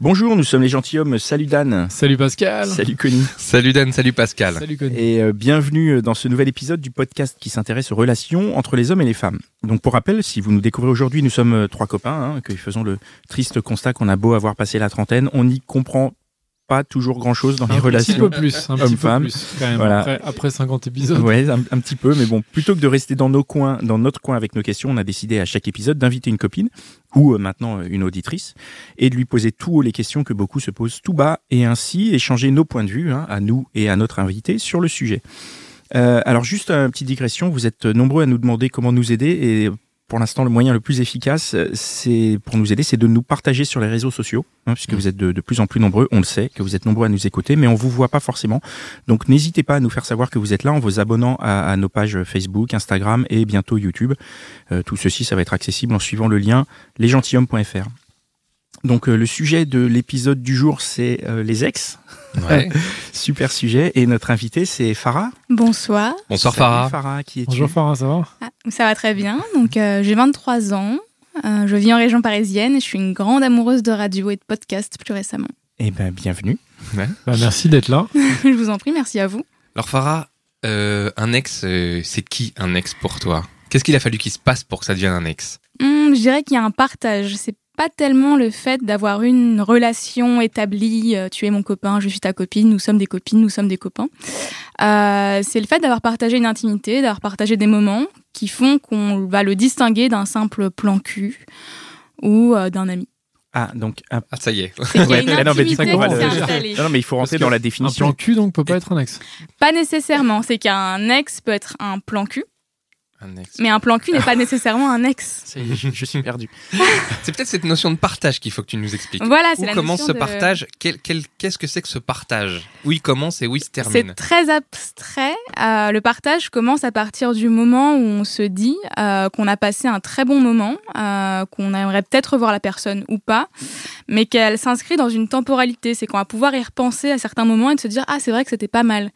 Bonjour, nous sommes les gentilshommes. Salut Dan. Salut Pascal. Salut Connie. Salut Dan, salut Pascal. Salut Connie. Et euh, bienvenue dans ce nouvel épisode du podcast qui s'intéresse aux relations entre les hommes et les femmes. Donc pour rappel, si vous nous découvrez aujourd'hui, nous sommes euh, trois copains hein, qui faisons le triste constat qu'on a beau avoir passé la trentaine, on n'y comprend pas toujours grand-chose dans les un relations. petit peu plus, un petit peu plus quand même. Voilà. Après, après 50 épisodes. Ouais, un, un petit peu, mais bon, plutôt que de rester dans nos coins, dans notre coin avec nos questions, on a décidé à chaque épisode d'inviter une copine ou euh, maintenant euh, une auditrice et de lui poser tout haut les questions que beaucoup se posent tout bas et ainsi échanger nos points de vue hein, à nous et à notre invité sur le sujet. Euh, alors juste une petite digression, vous êtes nombreux à nous demander comment nous aider et pour l'instant le moyen le plus efficace, euh, c'est pour nous aider, c'est de nous partager sur les réseaux sociaux, hein, puisque vous êtes de, de plus en plus nombreux, on le sait, que vous êtes nombreux à nous écouter, mais on vous voit pas forcément. Donc n'hésitez pas à nous faire savoir que vous êtes là en vous abonnant à, à nos pages Facebook, Instagram et bientôt YouTube. Euh, tout ceci, ça va être accessible en suivant le lien lesgentilhommes.fr. Donc euh, le sujet de l'épisode du jour, c'est euh, les ex. Ouais. Super sujet. Et notre invité, c'est Farah. Bonsoir. Bonsoir Farah. Farah, qui es-tu Bonjour Farah, ça va? Ah, ça va très bien. Donc, euh, j'ai 23 ans. Euh, je vis en région parisienne et je suis une grande amoureuse de radio et de podcast plus récemment. Eh ben, bienvenue. Bah, Merci d'être là. je vous en prie, merci à vous. Alors Farah, euh, un ex, euh, c'est qui un ex pour toi? Qu'est-ce qu'il a fallu qu'il se passe pour que ça devienne un ex? Hum, je dirais qu'il y a un partage. C'est pas tellement le fait d'avoir une relation établie. euh, tu es mon copain, je suis ta copine, nous sommes des copines, nous sommes des copains. Euh, c'est le fait d'avoir partagé une intimité, d'avoir partagé des moments qui font qu'on va le distinguer d'un simple plan cul ou euh, d'un ami. Ah, donc, un- Ah ça y est. Qu'il y Ouais, ah non, mais qui non, non, mais il faut rentrer dans la Un définition. plan cul donc peut pas être un ex. Pas nécessairement. C'est qu'un ex peut être un plan cul, Un ex. mais un plan cul n'est pas nécessairement un ex. Est, je, je suis perdu. C'est peut-être cette notion de partage qu'il faut que tu nous expliques. Voilà, c'est la commence notion ce de- partage? Quel- Qu'est-ce que c'est que ce partage? Où il commence et où il se C'est termine très abstrait. Euh, le partage commence à partir du moment où on se dit euh, qu'on a passé un très bon moment, euh, qu'on aimerait peut-être revoir la personne ou pas, mais qu'elle s'inscrit dans une temporalité. C'est qu'on va pouvoir y repenser à certains moments et de se dire ah c'est vrai que c'était pas mal.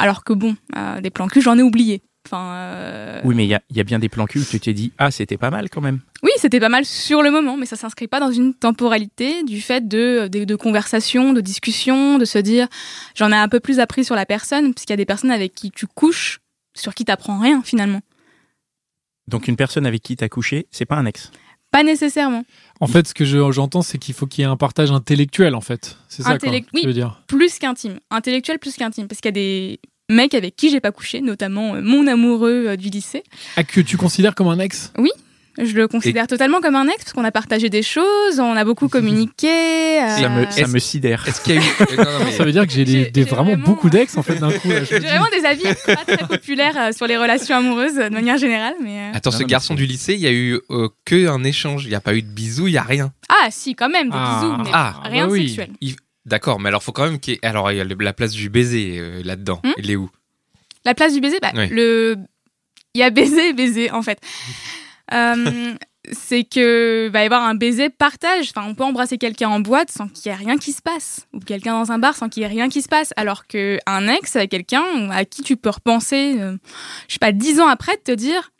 Alors que bon, euh, des plans cul j'en ai oublié. Enfin, euh, Oui, mais il y a, il y a bien des plans cul où tu t'es dit, ah, c'était pas mal quand même. Oui, c'était pas mal sur le moment, mais ça s'inscrit pas dans une temporalité du fait de, de, de conversation, de discussion, de se dire j'en ai un peu plus appris sur la personne, puisqu'il y a des personnes avec qui tu couches, sur qui t'apprends rien finalement. Donc, une personne avec qui t'as couché, c'est pas un ex. Pas nécessairement. En fait, ce que je- j'entends, c'est qu'il faut qu'il y ait un partage intellectuel, en fait. C'est ça, quoi, Intellect- que tu oui. veux dire. Plus qu'intime. Intellectuel plus qu'intime. Parce qu'il y a des mecs avec qui j'ai pas couché, notamment euh, mon amoureux euh, du lycée. Ah, que tu considères comme un ex? Je le considère totalement comme un ex, parce qu'on a partagé des choses, on a beaucoup communiqué. euh, Ça me, ça me sidère. Est-ce qu'il y a eu non, non, mais- Ça veut dire que j'ai des- des- vraiment, vraiment- beaucoup d'ex, en fait, d'un coup. J'ai vraiment des avis pas très populaires euh, sur les relations amoureuses de manière générale, mais. euh, Attends, Non, ce garçon du lycée, il y a eu euh, que un échange. Il n'y a pas eu de bisous, il n'y a rien. Ah, si, quand même, des Ah. bisous, mais Ah, rien bah de oui. sexuel. D'accord, mais alors faut quand même qu'il y ait... Alors il y a la place du baiser euh, là-dedans. Hmm Il est où? La place du baiser, bah, Oui. le... il y a baiser et baiser, en fait. Euh, c'est que va y avoir un baiser partage. Enfin, on peut embrasser quelqu'un en boîte sans qu'il y ait rien qui se passe, ou quelqu'un dans un bar sans qu'il y ait rien qui se passe. Alors que un ex, quelqu'un à qui tu peux repenser, euh, je sais pas, dix ans après, de te dire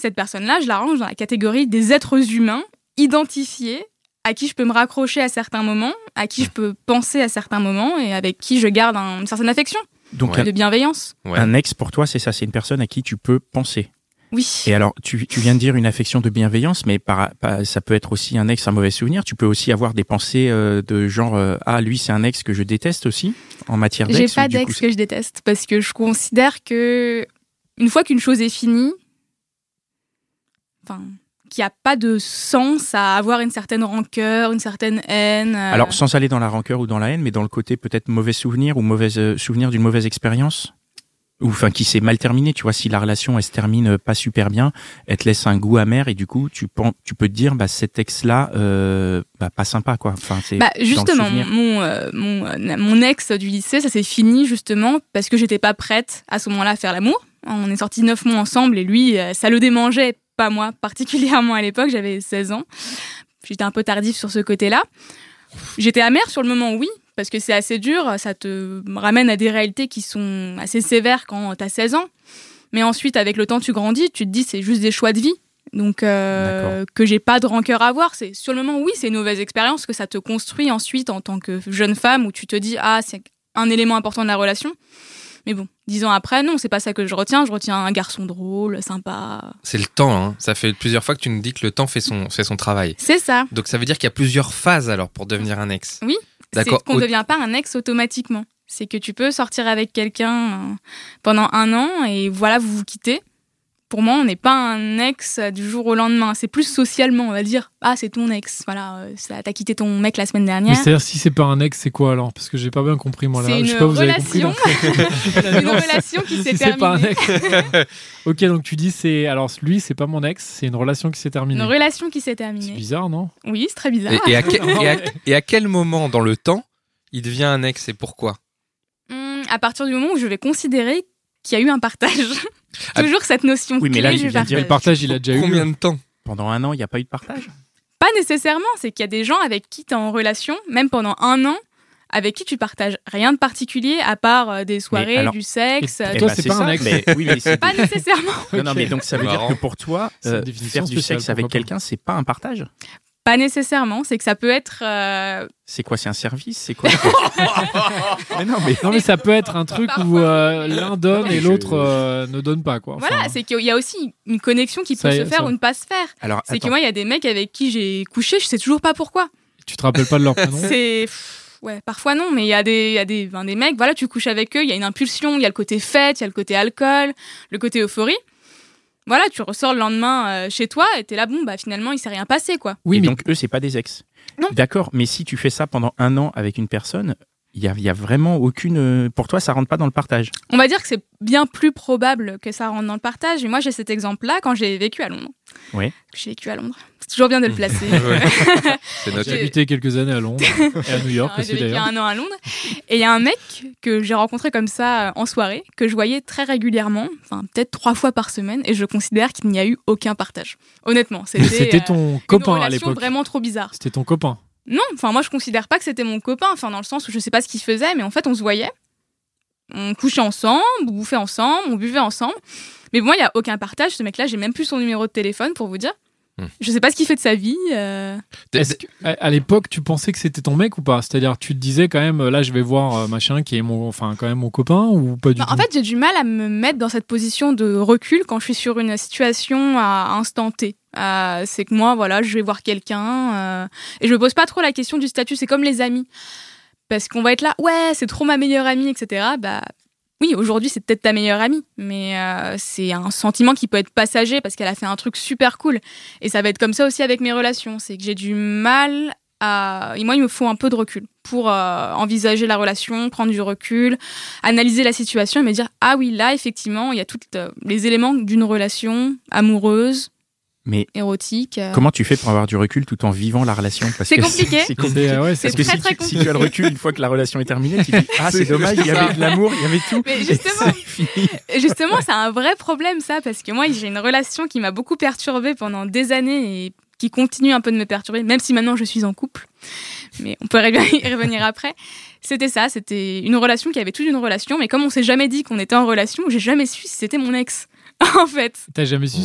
cette personne-là, je la range dans la catégorie des êtres humains identifiés à qui je peux me raccrocher à certains moments, à qui je peux penser à certains moments et avec qui je garde un- une certaine affection, Donc, Ouais. de bienveillance. Ouais. un ex pour toi, c'est ça, c'est une personne à qui tu peux penser. Oui. Et alors, tu, tu viens de dire une affection de bienveillance, mais par, par- ça peut être aussi un ex, un mauvais souvenir. Tu peux aussi avoir des pensées euh, de genre, euh, ah, lui, c'est un ex que je déteste aussi, en matière d'ex. J'ai pas d'ex que je déteste parce que je considère que une fois qu'une chose est finie, enfin, qu'il n'y a pas de sens à avoir une certaine rancœur, une certaine haine. euh, Alors, sans aller dans la rancœur ou dans la haine, mais dans le côté peut-être mauvais souvenir ou mauvais euh, souvenir d'une mauvaise expérience? Ou enfin qui s'est mal terminée. Tu vois, si la relation elle se termine pas super bien, elle te laisse un goût amer et du coup tu peux te dire bah cet ex là euh, bah pas sympa quoi. Enfin c'est Bah, justement, mon, euh, mon, euh, mon ex du lycée, ça s'est fini justement parce que j'étais pas prête à ce moment-là à faire l'amour. On est sortis neuf mois ensemble et lui, euh, ça le démangeait, pas moi particulièrement à l'époque, j'avais 16 ans. J'étais un peu tardif sur ce côté-là. J'étais amère sur le moment, oui, parce que c'est assez dur, ça te ramène à des réalités qui sont assez sévères quand t'as 16 ans. Mais ensuite, avec le temps, tu grandis, tu te dis c'est juste des choix de vie. Donc, euh, que j'ai pas de rancœur à avoir. C'est sur le moment, oui, c'est une mauvaise expérience que ça te construit ensuite en tant que jeune femme où tu te dis ah c'est un élément important de la relation. Mais bon, dix ans après, non, c'est pas ça que je retiens. Je retiens un garçon drôle, sympa. C'est le temps, hein. Ça fait plusieurs fois que tu nous dis que le temps fait son, fait son travail. C'est ça. Donc ça veut dire qu'il y a plusieurs phases alors pour devenir un ex. Oui, D'accord. Qu'on ne devient pas un ex automatiquement. C'est que tu peux sortir avec quelqu'un euh, pendant un an et voilà, vous vous quittez. Pour moi, on n'est pas un ex euh, du jour au lendemain. C'est plus socialement, on va dire. Ah, c'est ton ex. Voilà, euh, ça- t'as quitté ton mec la semaine Mais dernière. c'est-à-dire, si c'est pas un ex, c'est quoi alors? Parce que j'ai pas bien compris moi là. C'est Je sais une pas, vous avez compris, relation. donc- une relation qui s'est si c'est pas un terminée. ex. ok, donc tu dis c'est. Alors lui, c'est pas mon ex, c'est une relation qui s'est Une terminée. relation qui s'est C'est terminée. bizarre, non? Oui, c'est très bizarre. Et, et à que- et à- et à quel moment dans le temps il devient un ex et pourquoi? Hum, à partir du moment où je vais considérer qu'il y a eu un partage. Ah, Toujours cette notion oui, mais clé là, du dire Le partage, il a déjà eu. Combien de temps Pendant un an, il n'y a pas eu de partage? Pas nécessairement, c'est qu'il y a des gens avec qui tu es en relation, même pendant un an, avec qui tu partages rien de particulier à part euh, des soirées, alors- du sexe. Et euh, Eh toi, ben, c'est c'est pas un ex. mais- oui, mais c'est- Pas nécessairement. Non, mais donc ça veut dire que pour toi, euh, faire du sexe avec quelqu'un, c'est pas un partage? Pas nécessairement, c'est que ça peut être. euh, C'est quoi C'est un service C'est quoi Mais non, mais Non, mais ça peut être un truc où euh, l'un donne et l'autre euh, ne donne pas, quoi. Enfin, Voilà, c'est qu'il y a aussi une connexion qui peut se est, faire ça. ou ne pas se faire. alors C'est que moi, il y a des mecs avec qui j'ai couché, je sais toujours pas pourquoi. Tu te rappelles pas de leur prénom C'est. Ouais, parfois non, mais il y a des, il y a des, ben, des mecs, voilà, tu couches avec eux, il y a une impulsion, il y a le côté fête, il y a le côté alcool, le côté euphorie. Voilà, tu ressors le lendemain euh, chez toi et t'es là, bon, bah finalement, il s'est rien passé, quoi. Oui, et mais donc eux, c'est pas des ex. Non. D'accord, mais si tu fais ça pendant un an avec une personne, il y a, il y a vraiment aucune. euh, Pour toi, ça rentre pas dans le partage. On va dire que c'est bien plus probable que ça rentre dans le partage. Et moi, j'ai cet exemple-là quand j'ai vécu à Londres. Ouais. J'ai vécu à Londres. C'est toujours bien de le placer. J'ai habité quelques années à Londres et à New York J'ai aussi vécu d'ailleurs. un an à Londres. Et il y a un mec que j'ai rencontré comme ça euh, en soirée, que je voyais très régulièrement, enfin peut-être trois fois par semaine, et je considère qu'il n'y a eu aucun partage. Honnêtement, c'était C'était euh, ton une copain à relation l'époque. vraiment trop bizarre. C'était ton copain. Non, enfin moi je considère pas que c'était mon copain, enfin dans le sens où je sais pas ce qu'il faisait, mais en fait on se voyait, on couchait ensemble, on bouffait ensemble, on buvait ensemble. Mais moi il y a aucun partage. Ce mec-là, j'ai même plus son numéro de téléphone pour vous dire. Hmm. Je sais pas ce qu'il fait de sa vie. euh, que, à l'époque, tu pensais que c'était ton mec ou pas? C'est-à-dire, tu te disais quand même, là, je vais voir euh, machin qui est mon, enfin, quand même mon copain ou pas du Bah, tout? en fait, j'ai du mal à me mettre dans cette position de recul quand je suis sur une situation à instant T. Euh, c'est que moi, voilà, je vais voir quelqu'un euh, et je me pose pas trop la question du statut. C'est comme les amis, parce qu'on va être là, ouais, c'est trop ma meilleure amie, etc. Bah oui, aujourd'hui c'est peut-être ta meilleure amie, mais euh, c'est un sentiment qui peut être passager parce qu'elle a fait un truc super cool. Et ça va être comme ça aussi avec mes relations. C'est que j'ai du mal à. Et moi, il me faut un peu de recul pour euh, envisager la relation, prendre du recul, analyser la situation et me dire ah oui, là, effectivement, il y a tous les éléments d'une relation amoureuse, Mais érotique. euh. comment tu fais pour avoir du recul tout en vivant la relation? C'est compliqué. C'est compliqué. euh, ouais, c'est Parce que très, si, très tu, si tu as le recul une fois que la relation est terminée, tu dis ah c'est dommage, il y avait de l'amour, il y avait tout. Mais justement- c'est Justement, un vrai problème ça, parce que moi, j'ai une relation qui m'a beaucoup perturbée pendant des années et qui continue un peu de me perturber, même si maintenant je suis en couple. Mais on pourrait bien y revenir après. C'était ça, c'était une relation qui avait toute une relation, mais comme on s'est jamais dit qu'on était en relation, j'ai jamais su si c'était mon ex, en fait. T'as jamais su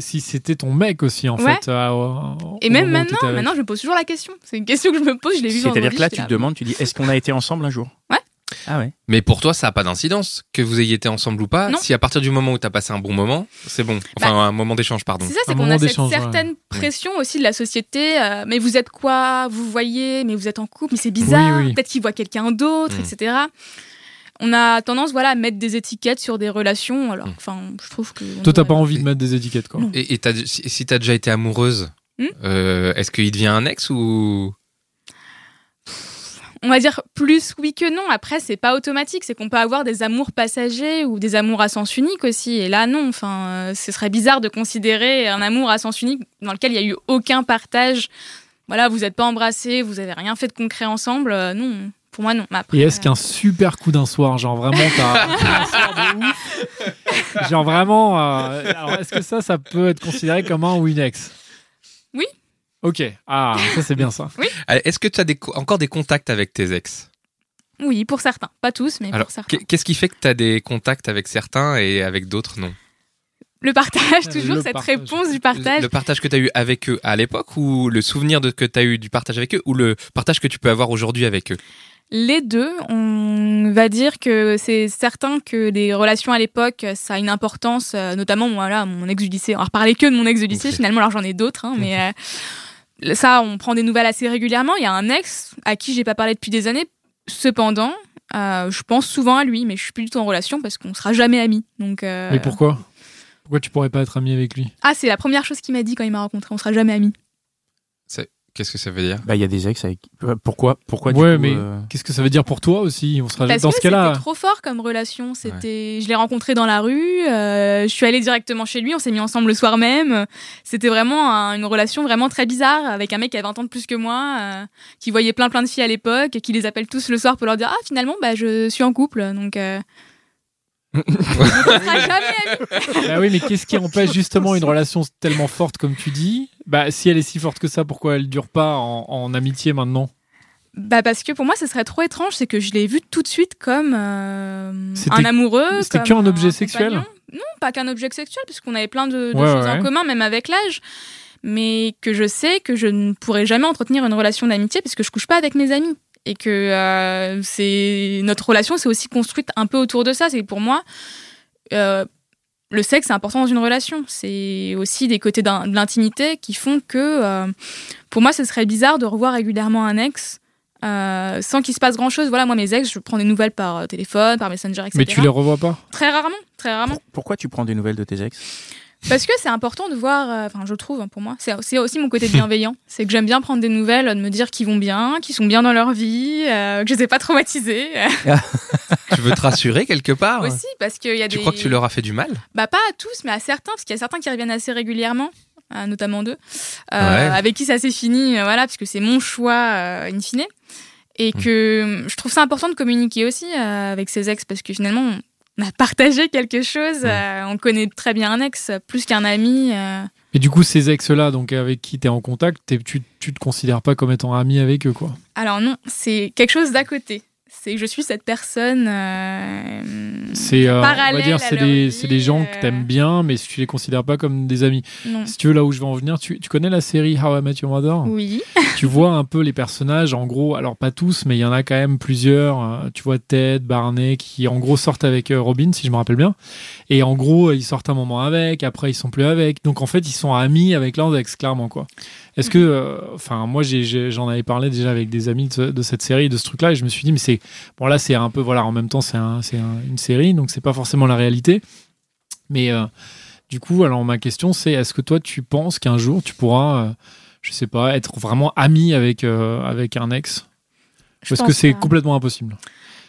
si, c'était ton mec aussi, en Ouais. fait. euh, au- Et même maintenant, maintenant, je me pose toujours la question. C'est une question que je me pose, je l'ai vue C'est-à-dire que là, tu te demandes, tu dis est-ce qu'on a été ensemble un jour Ouais. Ah ouais. Mais pour toi, ça n'a pas d'incidence que vous ayez été ensemble ou pas. Non. Si à partir du moment où tu as passé un bon moment, c'est bon. Enfin, un moment d'échange, pardon. C'est ça, c'est qu'on a cette ouais. certaine pression aussi de la société. euh, mais vous êtes quoi? Vous voyez Mais vous êtes en couple Mais c'est bizarre. Oui, oui. Peut-être qu'il voit quelqu'un d'autre, Mm. etc. On a tendance, voilà, à mettre des étiquettes sur des relations. Alors, Mm. enfin, je trouve que. on Toi, t'as pas envie de mettre des étiquettes, quoi. Non. Et, et t'as- si, si tu as déjà été amoureuse, Hmm euh, est-ce qu'il devient un ex ou? On va dire plus oui que non. Après, c'est pas automatique. C'est qu'on peut avoir des amours passagers ou des amours à sens unique aussi. Et là, non. Enfin, euh, ce serait bizarre de considérer un amour à sens unique dans lequel il y a eu aucun partage. Voilà, vous n'êtes pas embrassés, vous avez rien fait de concret ensemble. Euh, non, pour moi, non. Mais après, Et est-ce euh, qu'un super coup d'un soir, genre vraiment, t'as un soir de ouf Genre vraiment, euh, alors est-ce que ça, ça peut être considéré comme un ou une ex? Oui. Ok, ah, ça c'est bien ça. Allez, Est-ce que tu as des co- encore des contacts avec tes ex? Oui, pour certains. Pas tous, mais Alors, pour certains. qu'est- qu'est-ce qui fait que tu as des contacts avec certains et avec d'autres non? Le partage, toujours Le cette partage. réponse du partage. Le partage que tu as eu avec eux à l'époque ou le souvenir de que tu as eu du partage avec eux ou le partage que tu peux avoir aujourd'hui avec eux? Les deux, on va dire que c'est certain que les relations à l'époque, ça a une importance, euh, notamment voilà, mon ex du lycée. On va reparler que de mon ex du lycée, finalement, alors j'en ai d'autres, hein, mais euh, ça, on prend des nouvelles assez régulièrement. Il y a un ex à qui j'ai pas parlé depuis des années. Cependant, euh, je pense souvent à lui, mais je suis plus du tout en relation parce qu'on sera jamais amis. Donc, euh, Mais pourquoi? Pourquoi tu pourrais pas être ami avec lui? Ah, c'est la première chose qu'il m'a dit quand il m'a rencontré. On sera jamais amis. Qu'est-ce que ça veut dire Bah, il y a des ex avec. Pourquoi Pourquoi du Ouais, coup, mais euh, qu'est-ce que ça veut dire pour toi aussi? On sera Parce dans que ce cas-là. c'était trop fort comme relation. C'était, je l'ai rencontré dans la rue. euh, je suis allée directement chez lui. On s'est mis ensemble le soir même. C'était vraiment un- une relation vraiment très bizarre avec un mec qui a 20 ans de plus que moi, euh, qui voyait plein plein de filles à l'époque, qui les appelle tous le soir pour leur dire ah finalement bah je suis en couple. Donc euh, on sera jamais amis. Bah oui, mais qu'est-ce qui empêche justement une relation tellement forte comme tu dis? Bah si elle est si forte que ça, pourquoi elle dure pas en, en amitié maintenant? Bah parce que pour moi ce serait trop étrange, c'est que je l'ai vu tout de suite comme euh, un amoureux. c'était qu'un objet sexuel compagnon. Non, pas qu'un objet sexuel, puisqu'on avait plein de, de Ouais, choses ouais. en commun, même avec l'âge. Mais que je sais que je ne pourrai jamais entretenir une relation d'amitié puisque je couche pas avec mes amis. Et que euh, c'est notre relation, c'est aussi construite un peu autour de ça. C'est pour moi, euh, le sexe est important dans une relation. C'est aussi des côtés d'un- de l'intimité qui font que, euh, pour moi, ce serait bizarre de revoir régulièrement un ex euh, sans qu'il se passe grand chose. Voilà, moi, mes ex, je prends des nouvelles par téléphone, par Messenger, etc. Mais tu les revois pas? Très rarement, très rarement. pour- pourquoi tu prends des nouvelles de tes ex? Parce que c'est important de voir, euh, enfin je trouve hein, pour moi, c'est aussi mon côté bienveillant. c'est que j'aime bien prendre des nouvelles, de me dire qu'ils vont bien, qu'ils sont bien dans leur vie, euh, que je les ai pas traumatisés. Tu veux te rassurer quelque part? Aussi parce qu'il y a Tu des... crois que tu leur as fait du mal? Bah pas à tous, mais à certains, parce qu'il y a certains qui reviennent assez régulièrement. euh, notamment deux, euh, Ouais. avec qui ça s'est fini, euh, voilà, parce que c'est mon choix euh, in fine, et Mm. que je trouve ça important de communiquer aussi euh, avec ses ex, parce que finalement a partagé quelque chose, euh, on connaît très bien un ex, plus qu'un ami. euh, Et du coup, ces ex-là, donc avec qui tu es en contact, tu, tu te considères pas comme étant ami avec eux, quoi? Alors non, c'est quelque chose d'à côté. C'est que je suis cette personne. euh, C'est, euh, on va dire, c'est des, des gens que euh, t'aimes bien, mais tu les considères pas comme des amis. Non. Si tu veux, là où je vais en venir, tu, tu connais la série How I Met Your Mother? Oui. tu vois un peu les personnages, en gros, alors pas tous, mais il y en a quand même plusieurs. tu vois Ted, Barney, qui en gros sortent avec Robin, si je me rappelle bien. Et en gros, ils sortent un moment avec, après ils sont plus avec. Donc en fait, ils sont amis avec ex, clairement, quoi. Est-ce que, euh, enfin, moi, j'en avais parlé déjà avec des amis de, ce- de cette série, de ce truc-là, et je me suis dit, mais c'est, bon, là, c'est un peu, voilà, en même temps, c'est un, c'est un- une série, donc c'est pas forcément la réalité. Mais euh, du coup, alors ma question, c'est, est-ce que toi, tu penses qu'un jour, tu pourras, euh, je sais pas, être vraiment ami avec, avec un ex? Parce que c'est complètement impossible?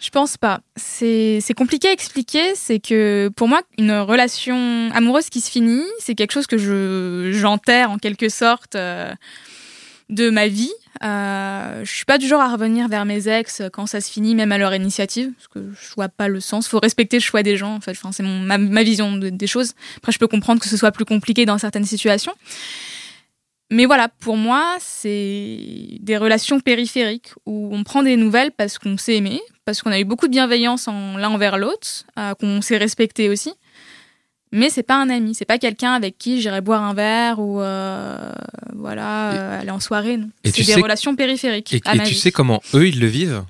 Je pense pas. C'est compliqué à expliquer. C'est que pour moi, une relation amoureuse qui se finit, c'est quelque chose que je j'enterre en quelque sorte euh, de ma vie. Euh, je suis pas du genre à revenir vers mes ex quand ça se finit, même à leur initiative, parce que je vois pas le sens. Faut respecter le choix des gens. En fait, enfin, c'est ma, ma vision de- des choses. Après, je peux comprendre que ce soit plus compliqué dans certaines situations. Mais voilà, pour moi, c'est des relations périphériques où on prend des nouvelles parce qu'on s'est aimé, parce qu'on a eu beaucoup de bienveillance en l'un envers l'autre, euh, qu'on s'est respecté aussi. Mais c'est pas un ami, c'est pas quelqu'un avec qui j'irai boire un verre ou euh, voilà euh, aller en soirée. Non. Et C'est tu des sais- relations périphériques. Et, à et ma tu vie. sais comment eux, ils le vivent?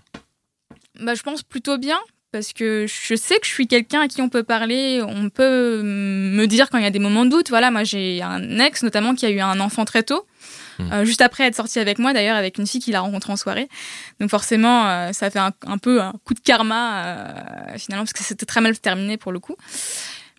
Bah, je pense plutôt bien parce que je sais que je suis quelqu'un à qui on peut parler, on peut me dire quand il y a des moments de doute. Voilà, moi j'ai un ex notamment qui a eu un enfant très tôt, Hmm. euh, juste après être sorti avec moi d'ailleurs avec une fille qu'il a rencontrée en soirée. Donc forcément, euh, ça fait un, un peu un coup de karma euh, finalement parce que c'était très mal terminé pour le coup.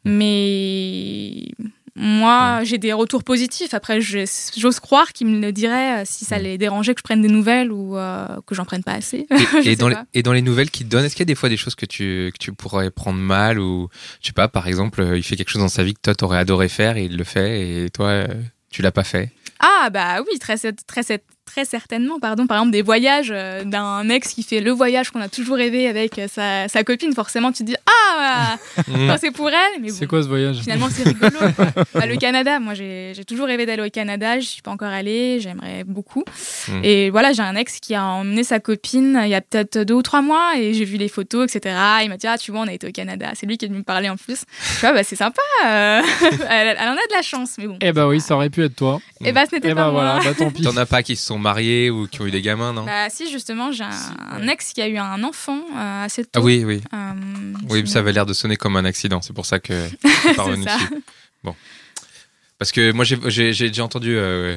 Mais Moi, j'ai des retours positifs. Après, j'ose croire qu'ils me le diraient euh, si ça les dérangeait que je prenne des nouvelles ou euh, que j'en prenne pas assez. Et, dans les, pas. et dans les nouvelles qu'il te donne, est-ce qu'il y a des fois des choses que tu, que tu pourrais prendre mal ou, je sais pas, par exemple, euh, il fait quelque chose dans sa vie que toi t'aurais adoré faire et il le fait et toi, tu l'as pas fait? Ah bah oui, très, très, très certainement. Pardon. Par exemple, des voyages euh, d'un ex qui fait le voyage qu'on a toujours rêvé avec euh, sa, sa copine. Forcément, tu te dis ah, Mm. c'est pour elle. Mais C'est bon, quoi ce voyage Finalement, c'est rigolo. Bah, le Canada, moi, j'ai toujours rêvé d'aller au Canada. Je suis pas encore allée. J'aimerais beaucoup. Mm. Et voilà, j'ai un ex qui a emmené sa copine il y a peut-être deux ou trois mois et j'ai vu les photos, etc. Il m'a dit ah tu vois, on a été au Canada. C'est lui qui est venu me parler en plus. Tu vois, bah c'est sympa. euh, elle, elle en a de la chance, mais bon. Eh bah oui, ça aurait pu être toi. Et bah ce n'était Eh pas bah moi. voilà, bah tant pis. T'en as pas qui se sont mariés ou qui ont eu des gamins, non? Bah si justement, j'ai un, un ex qui a eu un enfant euh, assez tôt. Ah oui, oui. Euh, Oui, je- ça avait l'air de sonner comme un accident. C'est pour ça que je pas revenu dessus. Bon. Parce que moi, j'ai- j'ai j'ai déjà entendu, euh,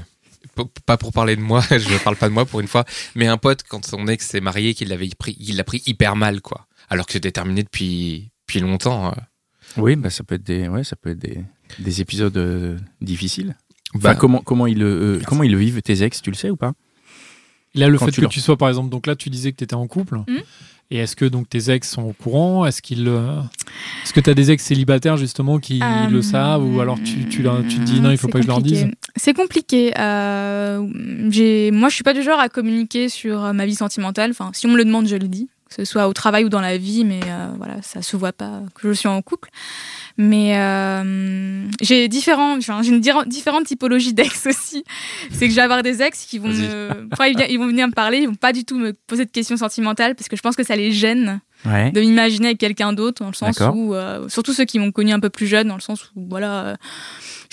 pas pour parler de moi, je ne parle pas de moi pour une fois, mais un pote, quand son ex s'est marié, qu'il l'avait pris, il l'a pris hyper mal, quoi. Alors que c'était terminé depuis, depuis longtemps. euh. Oui, bah ça peut être des, ouais, ça peut être des, des épisodes euh, Bah, Enfin, comment comment ils le euh, comment ils le vivent tes ex, tu le sais ou pas Là, le Quand fait tu que leur- tu sois, par exemple, donc là, tu disais que tu étais en couple. Mhm. Et est-ce que donc tes ex sont au courant? Est-ce qu'ils, euh, est-ce que tu as des ex célibataires justement qui Euh, le savent ou alors tu, tu, leur- tu te dis non, il faut pas que je leur dise? C'est compliqué. Euh, j'ai, moi, je suis pas du genre à communiquer sur ma vie sentimentale. Enfin, si on me le demande, je le dis, que ce soit au travail ou dans la vie, mais euh, voilà, ça se voit pas que je suis en couple. Mais euh, j'ai différents, enfin, j'ai une différentes typologies d'ex aussi. C'est que je vais avoir des ex qui vont me, parfois, ils, vont venir me parler, ils vont pas du tout me poser de questions sentimentales parce que je pense que ça les gêne Ouais. de m'imaginer avec quelqu'un d'autre, dans le sens où, euh, surtout ceux qui m'ont connu un peu plus jeune, dans le sens où, voilà,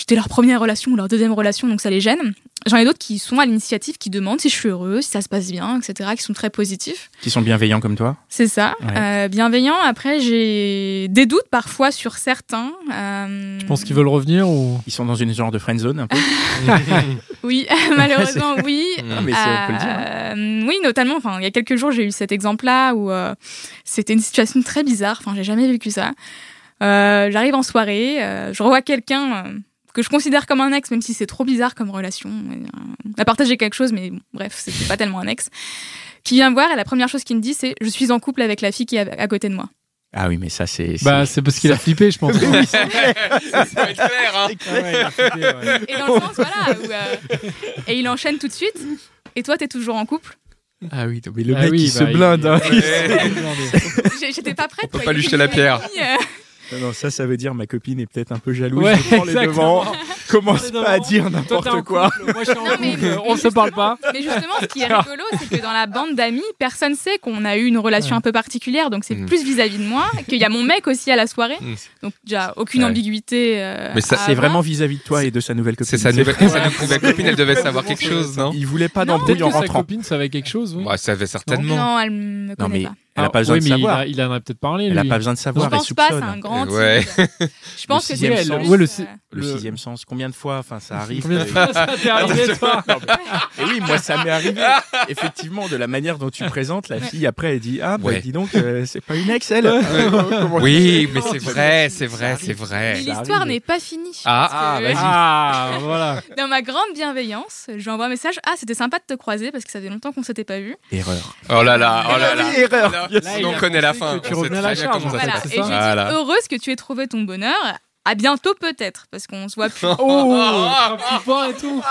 j'étais leur première relation ou leur deuxième relation, donc ça les gêne. J'en ai d'autres qui sont à l'initiative, qui demandent si je suis heureuse, si ça se passe bien, etc., qui sont très positifs. Qui sont bienveillants comme toi C'est ça. Ouais. Euh, bienveillant. Après, j'ai des doutes parfois sur certains. Euh, Tu penses qu'ils veulent revenir ou? Ils sont dans une genre de friend zone un peu. Oui, malheureusement, oui. Non, mais on peut le dire. hein. Euh, oui, notamment, enfin, il y a quelques jours, j'ai eu cet exemple-là où euh, c'était une situation très bizarre. Enfin, j'ai jamais vécu ça. Euh, J'arrive en soirée, euh, je revois quelqu'un euh, que je considère comme un ex, même si c'est trop bizarre comme relation. Euh, on a partagé quelque chose, mais bon, bref, c'était pas tellement un ex. Qui vient me voir et la première chose qu'il me dit, c'est je suis en couple avec la fille qui est à côté de moi. Ah oui, mais ça c'est. Bah, c'est parce qu'il a flippé, je pense. ça va être clair, hein. Ah ouais, il a flippé, ouais. Et dans le sens, voilà, où, euh, et il enchaîne tout de suite. Et toi, t'es toujours en couple? Ah oui, mais le Ah mec oui, il se bah, il- blinde. hein. J'étais pas prête. On peut pas lui jeter la pierre. euh, Non, ça, ça veut dire ma copine est peut-être un peu jalouse. Ouais, je prends les devants. Commence pas à dire n'importe quoi. couple, Moi, je suis en Non, mais- couple, on se parle pas. Mais justement, ce qui est rigolo, c'est que dans la bande d'amis, personne sait qu'on a eu une relation un peu particulière. Donc c'est Mm. plus vis-à-vis de moi, qu'il y a mon mec aussi à la soirée. Mm. Donc déjà, aucune ambiguïté. euh, Mais ça, C'est vraiment vis-à-vis de toi et de sa nouvelle copine. C'est sa nouvelle, sa nouvelle copine, elle devait savoir quelque chose, non Il voulait pas d'embrouille en que sa rentrant. copine savait quelque chose, oui. Bah, ça avait certainement. Non, elle me connaît pas. Elle a Ah, pas besoin oui, de savoir. Il a, il en a peut-être parlé. Elle a lui. pas besoin de Je savoir. Elle pense pas, c'est un grand Ouais. type. Je pense que c'est sens. plus, Ouais, le- euh, Le sixième sens. Combien de fois Enfin, ça arrive. Combien de euh, fois ça t'est arrivé, toi Et oui, moi, ça m'est arrivé. Effectivement, de la manière dont tu présentes, la fille, après, elle dit Ah, bah, Ouais. dis donc, euh, c'est pas une ex, elle. Oui, mais c'est vrai, c'est vrai, c'est vrai. L'histoire n'est pas finie. Ah, ah, vas-y. Ah, voilà. Dans ma grande bienveillance, je lui envoie un message. Ah, c'était sympa de te croiser parce que ça fait longtemps qu'on s'était pas vu. Erreur. Oh là là, oh là là. Oui, erreur. On connaît la fin. tu revenais à la charge, Voilà. Et Voilà. dit heureuse que tu aies trouvé ton bonheur. À bientôt peut-être parce qu'on se voit plus. Oh, un petit point et tout.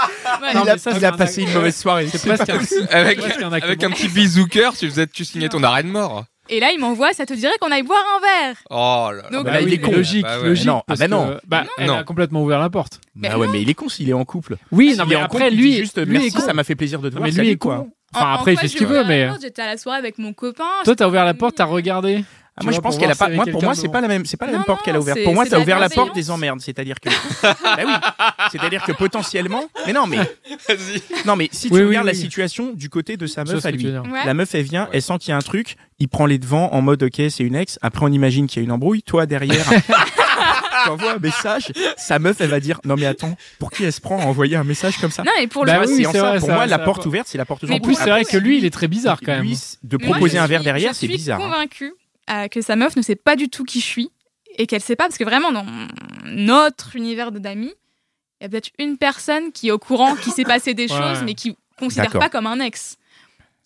Non, Il a, mais ça, il a un passé une mauvaise soirée. C'est presque un, Avec, un avec petit bisou cœur, tu faisais, tu signais ton arrêt de mort. Et là, il m'envoie, ça te dirait qu'on aille boire un verre. Oh là là. Donc, Bah, Bah il est con. Logique, Bah ouais. logique. Non, ah bah non. que, bah, elle Non. a complètement ouvert la porte. Bah ouais, mais il est con s'il est en couple. Oui, non, mais en après, couple, lui, dit juste lui merci, est con. ça m'a fait plaisir de te voir. mais lui est quoi. con. Enfin, En- en après, il fait ce qu'il veut, mais. J'étais à la soirée avec mon copain. Toi, t'as ouvert la porte, t'as regardé. Ah, moi, je pense pour qu'elle a pas. Moi, pour moi, c'est pas la même. C'est pas la Non, même porte qu'elle a ouverte. Pour moi, t'as ouvert la porte des emmerdes. C'est-à-dire que. bah oui. C'est-à-dire que potentiellement. Mais non, mais Vas-y. non, mais si tu Oui, oui, regardes la situation du côté de sa meuf à lui. Ouais. La meuf, elle vient, elle sent qu'il y a un truc, il prend les devants en mode ok, c'est une ex. Après, on imagine qu'il y a une embrouille. Toi, derrière, t'envoies un message. Sa meuf, elle va dire non, mais attends, pour qui elle se prend à envoyer un message comme ça? Non, et pour Bah le Tu vois, oui, ça. vrai, Pour ça- moi, la ça- porte ouverte, c'est la porte Mais En plus, c'est vrai que lui, il est très bizarre quand même. Lui, de proposer je un verre suis- derrière, je c'est suis bizarre. hein. convaincue euh, que sa meuf ne sait pas du tout qui je suis et qu'elle sait pas parce que vraiment dans notre univers de d'amis, il y a peut-être une personne qui est au courant, qui s'est passé des Ouais. choses, mais qui considère pas comme un ex.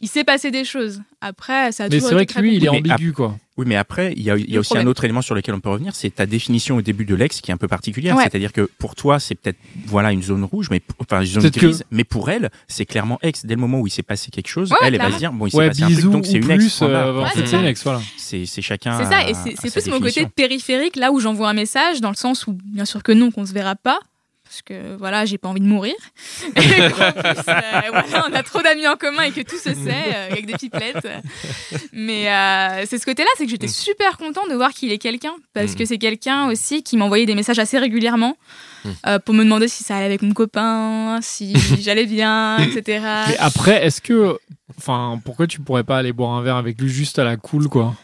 Il s'est passé des choses. Après, ça a Mais c'est vrai que lui, il est ambigu, quoi. Oui, mais après, il y a, il y a aussi problème. un autre élément sur lequel on peut revenir, c'est ta définition au début de l'ex qui est un peu particulière. Ouais. C'est-à-dire que pour toi, c'est peut-être voilà une zone rouge, mais enfin une zone grise, que- mais pour elle, c'est clairement ex. Dès le moment où il s'est passé quelque chose, Ouais, elle, elle va se dire bon, il s'est Ouais, passé un truc, donc c'est une plus, ex. euh, en Ouais, fait, c'est une ex, voilà. C'est c'est chacun. C'est ça, et c'est plus mon côté périphérique, là où j'envoie un message, dans le sens où, bien sûr que non, qu'on se verra pas, parce que voilà, j'ai pas envie de mourir. Et qu'en plus, euh, voilà, on a trop d'amis en commun et que tout se sait, euh, avec des pipelettes. Mais euh, c'est ce côté-là, c'est que j'étais Mm. super content de voir qu'il est quelqu'un, parce Mm. que c'est quelqu'un aussi qui m'envoyait des messages assez régulièrement Mm. euh, pour me demander si ça allait avec mon copain, si j'allais bien, etc. Mais après, est-ce que. Enfin, pourquoi tu pourrais pas aller boire un verre avec lui juste à la cool, quoi?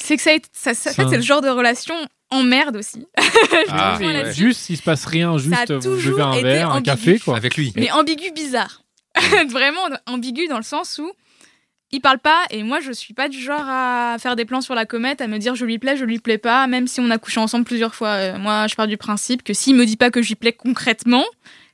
C'est que ça, ça, ça- en fait, Ça- c'est le genre de relation emmerde aussi. Ah, rejoins ouais. là-dessus. Juste, s'il se passe rien, juste a vous toujours buvez un été verre, un ambigu. café, quoi. Avec lui. mais ambigu bizarre. Vraiment ambigu dans le sens où il parle pas et moi je suis pas du genre à faire des plans sur la comète, à me dire je lui plais, je lui plais pas, même si on a couché ensemble plusieurs fois. Euh, moi je pars du principe que s'il me dit pas que je lui plais concrètement,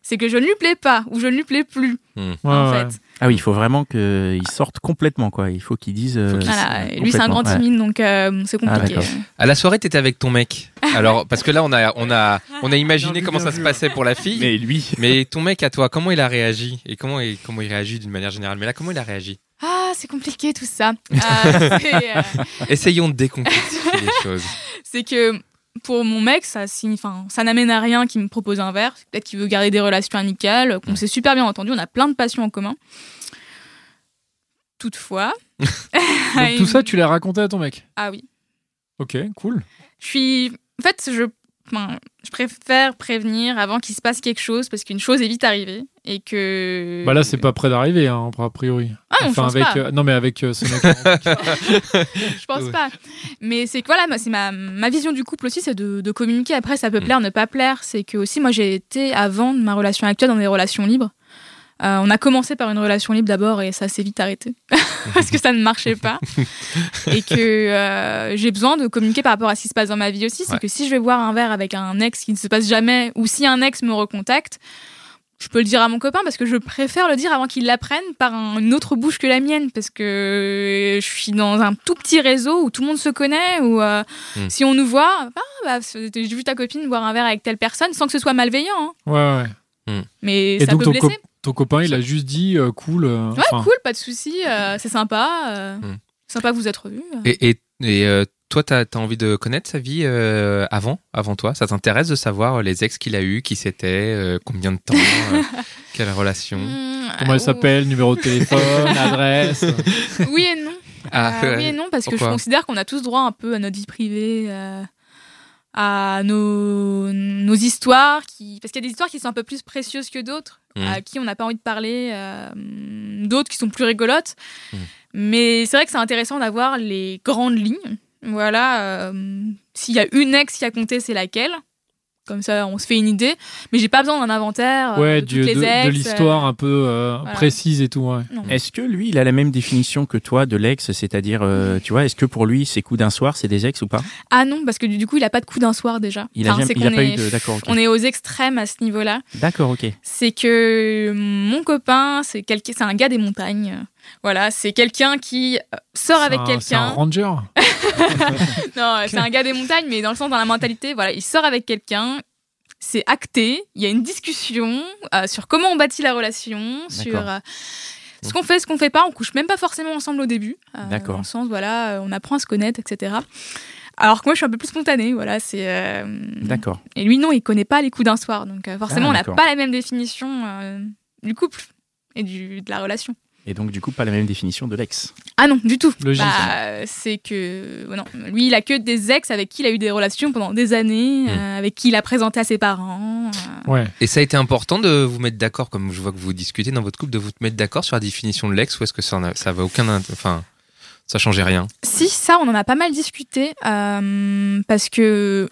c'est que je ne lui plais pas ou je ne lui plais plus Ouais, en ouais. fait. Ah oui, il faut vraiment qu'il sorte complètement quoi. Il faut qu'il dise. euh, Voilà, lui c'est un grand ouais. timide donc euh, c'est compliqué. d'accord. À la soirée, t'étais avec ton mec. Alors, parce que là, on a, on a, on a imaginé comment ça se passait pour la fille. Mais... Mais lui, ton mec à toi, comment il a réagi? Et comment il, comment il réagit d'une manière générale? Mais là, comment il a réagi? Ah c'est compliqué tout ça. Euh, euh, Essayons de décompliquer les choses. c'est que pour mon mec, ça signe, enfin, ça n'amène à rien qu'il me propose un verre. Peut-être qu'il veut garder des relations amicales, qu'on s'est super bien entendu, on a plein de passions en commun. Toutefois. Donc tout ça, tu l'as raconté à ton mec? Ah oui. Ok, cool. Je suis. En fait, je. enfin, je préfère prévenir avant qu'il se passe quelque chose parce qu'une chose est vite arrivée et que. Bah là, c'est pas près d'arriver, hein, a priori. Ah pense avec, pas. euh, non, mais avec euh. Je pense Ouais. pas. Mais c'est que voilà, c'est ma, ma vision du couple aussi, c'est de, de communiquer. Après, ça peut Mm. plaire, ne pas plaire. C'est que aussi, moi, j'ai été avant de ma relation actuelle dans des relations libres. Euh, on a commencé par une relation libre d'abord et ça s'est vite arrêté parce que ça ne marchait pas et que euh, j'ai besoin de communiquer par rapport à ce qui se passe dans ma vie aussi. C'est Ouais. que si je vais boire un verre avec un ex qui ne se passe jamais ou si un ex me recontacte, je peux le dire à mon copain parce que je préfère le dire avant qu'il l'apprenne par un- une autre bouche que la mienne parce que je suis dans un tout petit réseau où tout le monde se connaît où euh, Mm. si on nous voit, ah, bah, j'ai vu ta copine boire un verre avec telle personne sans que ce soit malveillant. hein. ouais, ouais. Mais Et ça donc, peut ton, blesser. co- ton copain, il a juste dit euh, cool. euh, Ouais, cool, pas de souci, euh, c'est sympa. euh, Mm. Sympa que vous êtes revus. euh. Et, et, et euh, toi, t'as as envie de connaître sa vie euh, avant, avant toi? Ça t'intéresse de savoir euh, les ex qu'il a eu, qui c'était, euh, combien de temps, euh, quelle relation? Mm, Comment elle s'appelle, numéro de téléphone, adresse. Oui et non. Ah, Euh, oui et non, parce que je considère qu'on a tous droit un peu à notre vie privée, euh, à nos, nos histoires, qui... parce qu'il y a des histoires qui sont un peu plus précieuses que d'autres, à qui on n'a pas envie de parler, euh, d'autres qui sont plus rigolotes. Mhm. Mais c'est vrai que c'est intéressant d'avoir les grandes lignes. Voilà, euh, s'il y a une ex qui a compté, c'est laquelle? Comme ça, on se fait une idée. Mais j'ai pas besoin d'un inventaire euh, Ouais, de du- de, l'histoire un peu euh, voilà. précise et tout. Ouais. euh, est-ce que lui, il a la même définition que toi de l'ex, c'est-à-dire, euh, tu vois, est-ce que pour lui, ces coups d'un soir, c'est des ex ou pas? Ah non, parce que du coup, il a pas de coup d'un soir déjà. Il a, Enfin, jamais- il a pas est- eu de. D'accord, ok. On est aux extrêmes à ce niveau-là. D'accord, ok. c'est que mon copain, c'est quelqu'un, c'est un gars des montagnes. Voilà, c'est quelqu'un qui euh, sort avec C'est un- C'est un quelqu'un. ranger. Non, c'est un gars des montagnes, mais dans le sens dans la mentalité, voilà, il sort avec quelqu'un. C'est acté. Il y a une discussion euh, sur comment on bâtit la relation, sur euh, ce qu'on fait, ce qu'on fait pas. On couche même pas forcément ensemble au début. euh, D'accord. Dans le sens, voilà, on apprend à se connaître, etc. Alors que moi, je suis un peu plus spontanée. Voilà, c'est. euh, D'accord. Et lui, non, il connaît pas les coups d'un soir. Donc, euh, forcément, Ah, on n'a pas la même définition euh, du couple et du, de la relation. Et donc, du coup, pas la même définition de l'ex. Ah non, du tout. Logique. Bah, c'est que. non. Lui, il a que des ex avec qui il a eu des relations pendant des années, Hmm. euh, avec qui il a présenté à ses parents. euh. Ouais. Et ça a été important de vous mettre d'accord, comme je vois que vous discutez dans votre couple, de vous mettre d'accord sur la définition de l'ex ou est-ce que ça, ça va aucun, enfin, ça changeait rien? Si, ça, on en a pas mal discuté, euh, parce que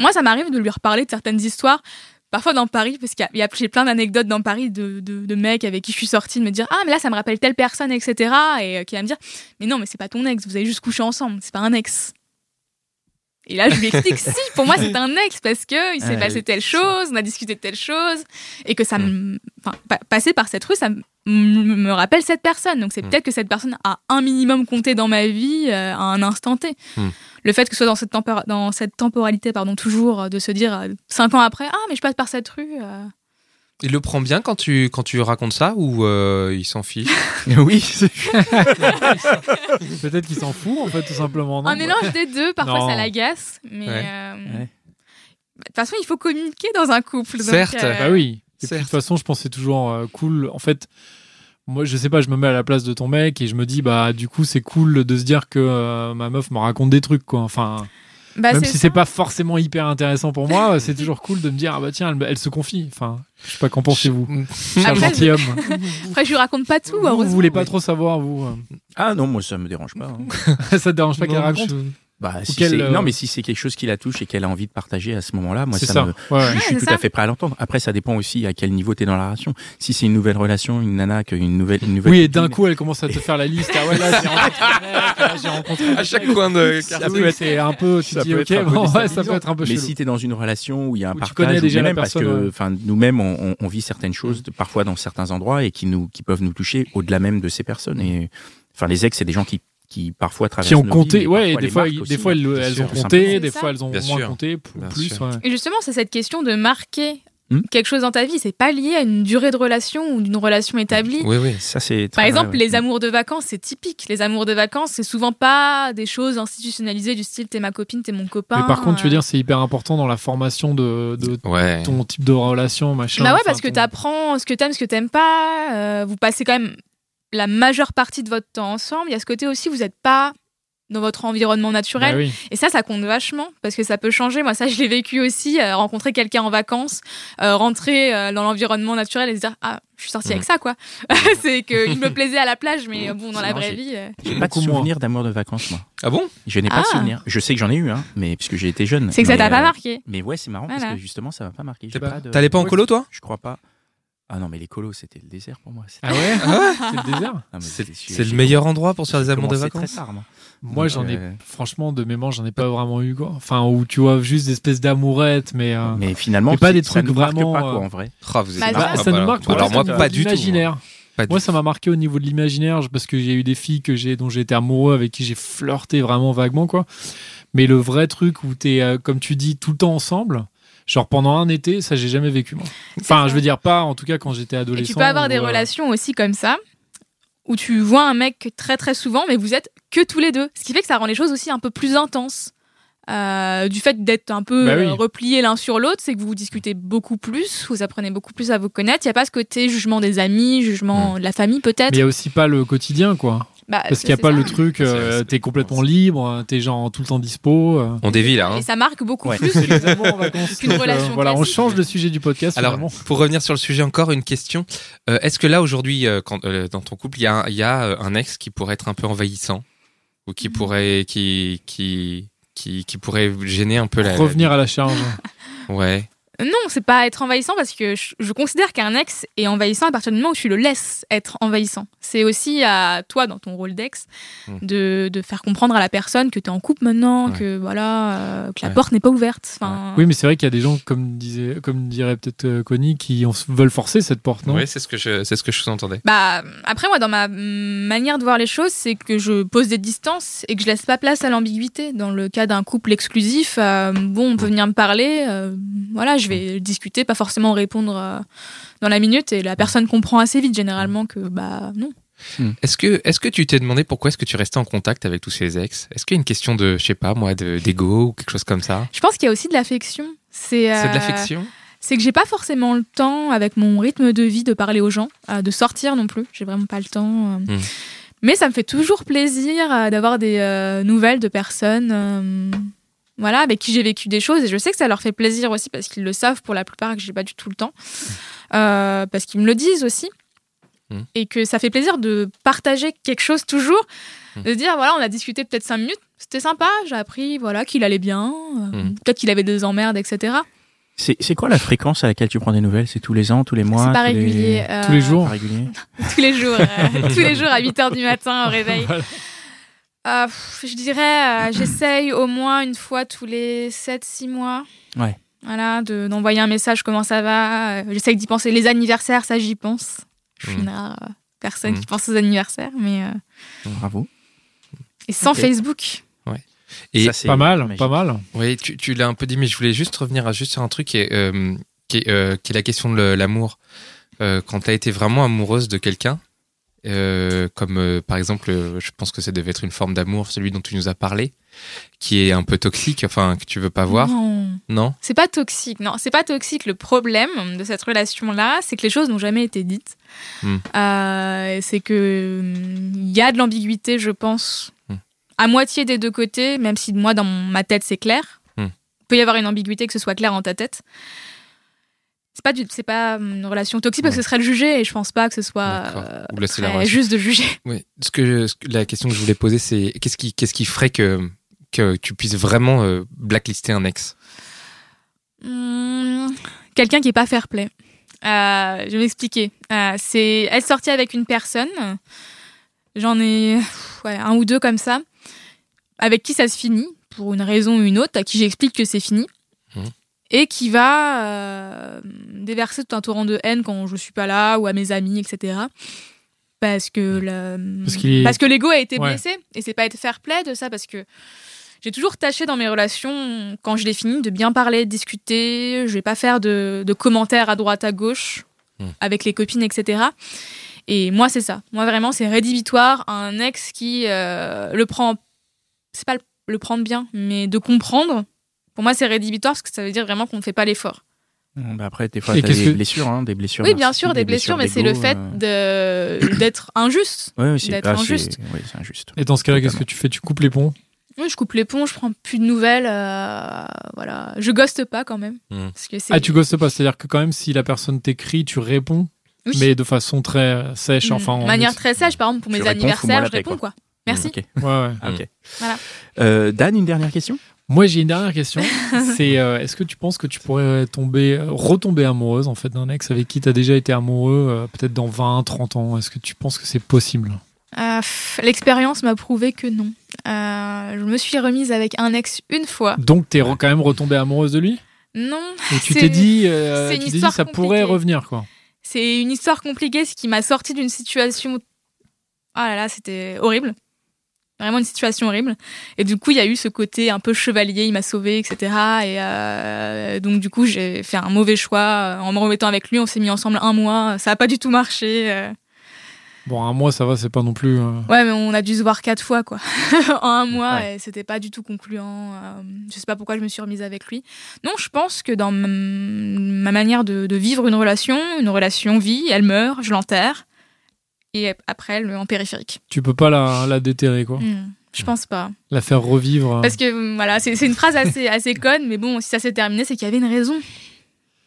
moi, ça m'arrive de lui reparler de certaines histoires. Parfois dans Paris, parce qu'il y a- j'ai plein d'anecdotes dans Paris de, de, de mecs avec qui je suis sortie, de me dire Ah, mais là, ça me rappelle telle personne, etc. Et euh, qui va me dire Mais non, mais c'est pas ton ex, vous avez juste couché ensemble, c'est pas un ex. Et là, je lui explique si, pour moi, c'est un ex parce que il s'est Ouais, passé telle chose, on a discuté de telle chose, et que ça me, enfin, pa- passer par cette rue, ça me- me rappelle cette personne. Donc c'est Mm. peut-être que cette personne a un minimum compté dans ma vie euh, à un instant T. Mm. Le fait que ce soit dans cette, dans cette temporalité, pardon, toujours euh, de se dire euh, cinq ans après, ah mais je passe par cette rue. euh. Il le prend bien quand tu, quand tu racontes ça ou euh, il s'en fiche? Oui, c'est- Peut-être qu'il s'en fout, en fait, tout simplement. non? Un mélange des deux, parfois Non. ça l'agace, mais Ouais. euh, Ouais. de toute façon il faut communiquer dans un couple. donc, Certes. euh, Bah oui. Et puis, de toute façon, je pense que c'est toujours euh, cool. En fait, moi, je sais pas, je me mets à la place de ton mec et je me dis, bah, du coup, c'est cool de se dire que euh, ma meuf me raconte des trucs, quoi. Enfin, bah, même si c'est pas forcément hyper intéressant pour moi, c'est toujours cool de me dire, ah bah tiens, elle, elle se confie. Enfin, je sais pas, qu'en pensez-vous? Cher gentilhomme. Après, je lui raconte pas tout. Vous, voulez pas trop savoir, vous Ah non, moi ça me dérange pas. hein. euh, Ça te dérange pas qu'elle raconte? je- Bah, si c'est- euh, Non, mais si c'est quelque chose qui la touche et qu'elle a envie de partager à ce moment-là, moi C'est ça, ça. me. Ouais, ouais. Je suis c'est tout ça. à fait prêt à l'entendre. Après, ça dépend aussi à quel niveau tu es dans la relation. Si c'est une nouvelle relation, une nana, une nouvelle, une nouvelle. Oui, et d'un coup, elle commence à te faire la liste. Ah ouais, là, j'ai rencontré À chaque coin de Ça peut être un peu, tu Ça te dis, peut ok, être un peu bon, ouais, ça peut être un peu Mais chelou. si tu es dans une relation où il y a un Où tu partage, connais déjà même parce que enfin, nous-mêmes, on, on- vit certaines choses, parfois dans certains endroits, et qui, nous, qui peuvent nous toucher au-delà même de ces personnes. Et, enfin, les ex, c'est des gens qui, qui parfois traversent qui ont nos vies, compté, ouais, parfois et des fois, des fois elles, bien elles sûr, ont compté, des fois elles ont Bien moins sûr. compté, plus. Et justement, c'est cette question de marquer Hmm. quelque chose dans ta vie. C'est pas lié à une durée de relation ou d'une relation établie. Oui, oui. Ça, c'est Par exemple, vrai, ouais. les amours de vacances, c'est typique. Les amours de vacances, c'est souvent pas des choses institutionnalisées du style t'es ma copine, t'es mon copain. Mais par contre, tu veux dire, c'est hyper important dans la formation de, de Ouais. ton type de relation, machin. Bah ouais, enfin, parce que ton- t'apprends ce que t'aimes, ce que t'aimes pas. euh, vous passez quand même la majeure partie de votre temps ensemble. Il y a ce côté aussi, vous n'êtes pas dans votre environnement naturel. Bah oui. Et ça, ça compte vachement parce que ça peut changer. Moi, ça, je l'ai vécu aussi. euh, rencontrer quelqu'un en vacances, euh, rentrer euh, dans l'environnement naturel et se dire Ah, je suis sortie avec ça, quoi. c'est qu'il me plaisait à la plage, mais bon, dans la Non, vraie vie. euh, J'ai pas de souvenir d'amour de vacances, moi. Ah bon? Je n'ai pas de Ah. souvenir. Je sais que j'en ai eu, hein, mais puisque j'ai été jeune. C'est que ça t'a pas marqué. Mais ouais, c'est marrant parce que justement, ça m'a pas marqué. T'es pas- pas de- T'allais pas en colo, toi? Je crois pas. Ah non, mais les colos, c'était le désert pour moi. Ah ouais C'est le désert Ah, mais C'est le meilleur endroit pour se faire des amours de vacances très tard, moi. J'en ai, euh, franchement, de mémoire, j'en ai pas vraiment eu, quoi. Enfin, où tu vois juste des espèces d'amourettes, mais. euh, Mais finalement, Mais pas des ça trucs vraiment, pas, quoi, euh, en vrai. Ah, vous êtes Bah, ça- Ah, alors- marque, tu Alors moi, pas marque du tout. moi. Pas ça m'a marqué au niveau de l'imaginaire parce que j'ai eu des filles que j'ai, dont j'ai été amoureux, avec qui j'ai flirté vraiment vaguement, quoi. Mais le vrai truc où t'es, euh, comme tu dis, tout le temps ensemble, genre pendant un été, ça, j'ai jamais vécu, moi. Enfin, je veux dire, pas en tout cas quand j'étais Et adolescent. tu peux avoir ou, des euh, relations aussi comme ça, où tu vois un mec très très souvent, mais vous êtes que tous les deux. Ce qui fait que ça rend les choses aussi un peu plus intenses. Euh, du fait d'être un peu Bah oui. euh, repliés l'un sur l'autre, c'est que vous vous discutez beaucoup plus, vous apprenez beaucoup plus à vous connaître. Il n'y a pas ce côté jugement des amis, jugement de la famille Mais peut-être? il y a aussi pas le quotidien, quoi. Bah, Parce qu'il n'y a pas ça. le truc, euh, t'es complètement libre, t'es genre tout le temps dispo. euh. On dévie là. hein. Et ça marque beaucoup Ouais. plus. C'est les amours en vacances. Qu'une Donc, euh, relation voilà, on classique. change le sujet du podcast. Alors, finalement. pour revenir sur le sujet, encore une question. Euh, Est-ce que là, aujourd'hui, euh, quand, euh, dans ton couple, il y a, un- il y a euh, un ex qui pourrait être un peu envahissant? Ou qui pourrait, qui, qui, qui, qui pourrait gêner un peu la. revenir à la charge. Ouais. Non, c'est pas être envahissant parce que je, je considère qu'un ex est envahissant à partir du moment où tu le laisses être envahissant. C'est aussi à toi, dans ton rôle d'ex, Mm. de, de faire comprendre à la personne que tu es en couple maintenant, Ouais. que voilà, euh, que la Ouais. porte n'est pas ouverte. Enfin, Oui, mais c'est vrai qu'il y a des gens, comme, disait, comme dirait peut-être euh, Connie, qui en- veulent forcer cette porte, non? Oui, c'est ce que je, c'est ce que je sous-entendais. Bah, après, moi, dans ma manière de voir les choses, c'est que je pose des distances et que je laisse pas place à l'ambiguïté. Dans le cas d'un couple exclusif, euh, bon, on peut venir me parler, euh, voilà, je vais discuter, pas forcément répondre euh, dans la minute, et la personne comprend assez vite, généralement, que bah non. Est-ce que, est-ce que tu t'es demandé pourquoi est-ce que tu restais en contact avec tous ces ex? Est-ce qu'il y a une question de, je sais pas, moi, de, d'ego ou quelque chose comme ça? Je pense qu'il y a aussi de l'affection. C'est C'est de euh, l'affection? C'est que j'ai pas forcément le temps, avec mon rythme de vie, de parler aux gens, euh, de sortir non plus. J'ai vraiment pas le temps. euh. Hmm. Mais ça me fait toujours plaisir euh, d'avoir des euh, nouvelles de personnes. Voilà, avec qui j'ai vécu des choses et je sais que ça leur fait plaisir aussi parce qu'ils le savent pour la plupart que j'ai pas du tout le temps, Euh, parce qu'ils me le disent aussi Hmm. et que ça fait plaisir de partager quelque chose toujours, Hmm. de dire voilà on a discuté peut-être cinq minutes, c'était sympa, j'ai appris voilà qu'il allait bien, euh, peut-être qu'il avait des emmerdes etc. C'est quoi la fréquence à laquelle tu prends des nouvelles? C'est tous les ans, tous les mois C'est pas tous les- régulier. euh, Tous les jours? Pas régulier Tous les jours. euh, tous les jours à 8 h du matin au réveil. Voilà. Euh, pff, je dirais, euh, j'essaye au moins une fois tous les 7-6 mois. Ouais. Voilà, de- d'envoyer un message, comment ça va. Euh, J'essaye d'y penser. Les anniversaires, ça, j'y pense. Je suis Mm. une rare euh, personne Mm. qui pense aux anniversaires, mais. euh, Bravo. Et sans Ok. Facebook. Et Ça, Pas mal, magique. pas mal. Oui, tu, tu l'as un peu dit, mais je voulais juste revenir à juste sur un truc qui est, euh, qui est, euh, qui est la question de l'amour. Euh, quand tu as été vraiment amoureuse de quelqu'un, euh, comme euh, par exemple, euh, je pense que ça devait être une forme d'amour, celui dont tu nous as parlé, qui est un peu toxique, enfin, que tu veux pas voir, Non. non? C'est pas toxique, non, c'est pas toxique. Le problème de cette relation-là, c'est que les choses n'ont jamais été dites. Hmm. C'est que hum, il y a de l'ambiguïté, je pense, Hmm. à moitié des deux côtés, même si moi dans ma tête c'est clair. Hmm. Il peut y avoir une ambiguïté que ce soit clair dans ta tête. C'est pas du, c'est pas hum, une relation toxique parce que ce serait le juger et je pense pas que ce soit euh, juste de juger. Oui. Ce que, la question que je voulais poser, c'est qu'est-ce qui, qu'est-ce qui ferait que, que tu puisses vraiment euh, blacklister un ex? Hmm, Quelqu'un qui est pas fair play. Euh, je vais m'expliquer. Euh, c'est être sortie avec une personne. J'en ai ouais, un ou deux comme ça, avec qui ça se finit pour une raison ou une autre, à qui j'explique que c'est fini. Et qui va euh, déverser tout un torrent de haine quand je suis pas là ou à mes amis, etc. Parce que la- Parce que l'ego a été Ouais. blessé et c'est pas être fair play de ça parce que j'ai toujours tâché dans mes relations, quand je l'ai fini, de bien parler, de discuter. Je vais pas faire de, de commentaires à droite, à gauche, Hmm. avec les copines, etc. Et moi, c'est ça. Moi, vraiment, c'est rédhibitoire. Un ex qui euh, le prend. C'est pas le, le prendre bien, mais de comprendre. Pour moi, c'est rédhibitoire parce que ça veut dire vraiment qu'on ne fait pas l'effort. Bon, bah après, des fois, qu'est-ce des que- blessures, hein, des blessures. Oui, bien sûr, des blessures, mais c'est le fait euh, de d'être injuste. D'être ah, c'est- injuste. c'est injuste. Et dans ce cas-là, qu'est-ce que tu fais? Tu coupes les ponts? Oui, je coupe les ponts, je prends plus de nouvelles. euh, voilà, je ghoste pas quand même. Hmm. Parce que c'est- Ah, tu ghostes pas, c'est-à-dire que quand même, si la personne t'écrit, tu réponds, Oui. mais de façon très sèche, Hmm, enfin. en- de manière très sage, par exemple pour Tu mes réponds, anniversaires, je paix, réponds quoi. quoi. Merci. Ok. Ouais, ouais. Ah, ok. Voilà. Euh, Dan, une dernière question? Moi, j'ai une dernière question. c'est euh, est-ce que tu penses que tu pourrais tomber, euh, retomber amoureuse en fait d'un ex avec qui tu as déjà été amoureux, euh, peut-être dans 20, 30 ans? Est-ce que tu penses que c'est possible? Euh, L'expérience m'a prouvé que non. Je me suis remise avec un ex une fois. Donc, tu es quand même retombée amoureuse de lui? Non, Et tu t'es dit, tu dit ça pourrait revenir quoi. c'est une histoire compliquée, ce qui m'a sorti d'une situation. Ah là là, c'était horrible. Vraiment une situation horrible. Et du coup, il y a eu ce côté un peu chevalier, il m'a sauvé, etc. Et euh, donc, du coup, j'ai fait un mauvais choix. En me remettant avec lui, on s'est mis ensemble un mois. Ça n'a pas du tout marché. euh. Bon, un mois, ça va, c'est pas non plus. euh, Ouais, mais on a dû se voir quatre fois, quoi. en un mois, Ouais. et c'était pas du tout concluant. euh, je sais pas pourquoi je me suis remise avec lui. Non, je pense que dans ma, ma manière de, de vivre une relation, une relation vit, elle meurt, je l'enterre. Et après, elle en périphérique. Tu peux pas la, la déterrer quoi. Hmm, je pense pas. La faire revivre. euh. Parce que euh, voilà, c'est une phrase assez, assez conne, mais bon, si ça s'est terminé, c'est qu'il y avait une raison.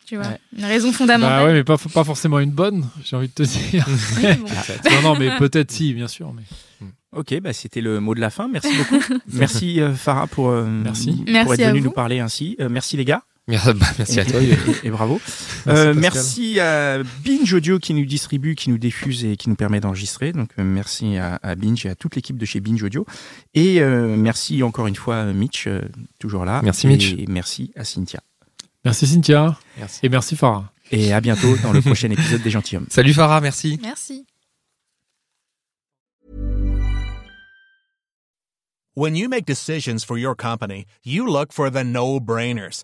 Tu vois, Ouais. une raison Bah fondamentale. ouais, mais pas, pas forcément une bonne, j'ai envie de te dire. Oui, bon. non, non, mais peut-être si, bien sûr. Mais... Ok, bah, c'était le mot de la fin. Merci beaucoup. merci euh, Farah pour, euh, Merci. pour Merci être venu nous parler ainsi. Euh, merci les gars. Merci, bah, merci à toi. Et, et- et bravo. Merci, Euh, merci à Binge Audio qui nous distribue, qui nous diffuse et qui nous permet d'enregistrer. Donc euh, merci à, à Binge et à toute l'équipe de chez Binge Audio. Et euh, merci encore une fois Mitch, euh, toujours là. Merci, et Mitch. merci à Cynthia. Merci Cynthia. Merci. Et merci Farah. Et à bientôt dans le prochain épisode des Gentilhommes. Salut Farah, merci. Merci. When you make decisions for your company, you look for the no brainers.